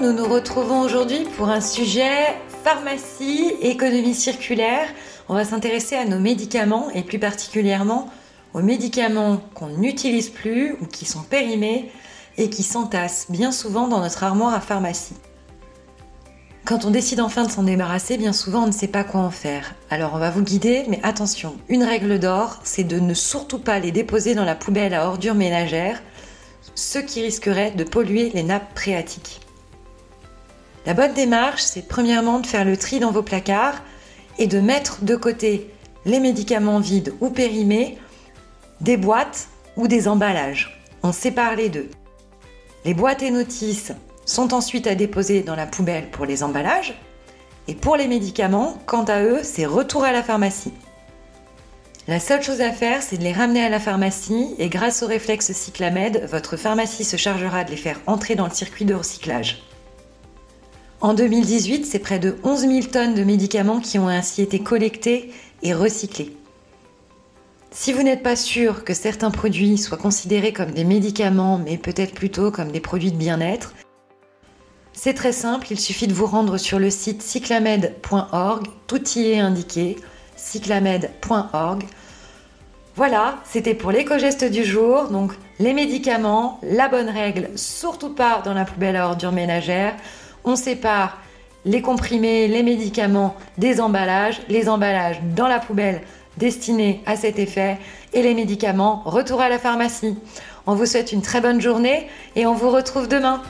nous nous retrouvons aujourd'hui pour un sujet pharmacie, économie circulaire. On va s'intéresser à nos médicaments et plus particulièrement aux médicaments qu'on n'utilise plus ou qui sont périmés et qui s'entassent bien souvent dans notre armoire à pharmacie. Quand on décide enfin de s'en débarrasser, bien souvent on ne sait pas quoi en faire. Alors on va vous guider, mais attention, une règle d'or, c'est de ne surtout pas les déposer dans la poubelle à ordures ménagères, ce qui risquerait de polluer les nappes phréatiques. La bonne démarche, c'est premièrement de faire le tri dans vos placards et de mettre de côté les médicaments vides ou périmés, des boîtes ou des emballages. On sépare les deux. Les boîtes et notices sont ensuite à déposer dans la poubelle pour les emballages. Et pour les médicaments, quant à eux, c'est retour à la pharmacie. La seule chose à faire, c'est de les ramener à la pharmacie et grâce au réflexe Cyclamed, votre pharmacie se chargera de les faire entrer dans le circuit de recyclage. En 2018, c'est près de 11 000 tonnes de médicaments qui ont ainsi été collectés et recyclés. Si vous n'êtes pas sûr que certains produits soient considérés comme des médicaments, mais peut-être plutôt comme des produits de bien-être, c'est très simple, il suffit de vous rendre sur le site cyclamed.org, tout y est indiqué, cyclamed.org. Voilà, c'était pour l'éco-geste du jour, donc les médicaments, la bonne règle, surtout pas dans la poubelle à ordures ménagères. On sépare les comprimés, les médicaments des emballages, les emballages dans la poubelle destinée à cet effet et les médicaments retour à la pharmacie. On vous souhaite une très bonne journée et on vous retrouve demain.